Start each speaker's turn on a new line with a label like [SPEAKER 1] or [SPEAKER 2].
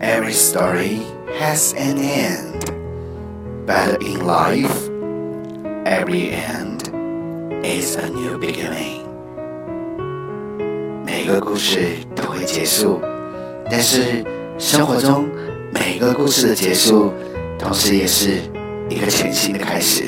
[SPEAKER 1] Every story has an end, but in life, every end is a new beginning. 每个故事都会结束，但是生活中每个故事的结束，同时也是一个全新的开始。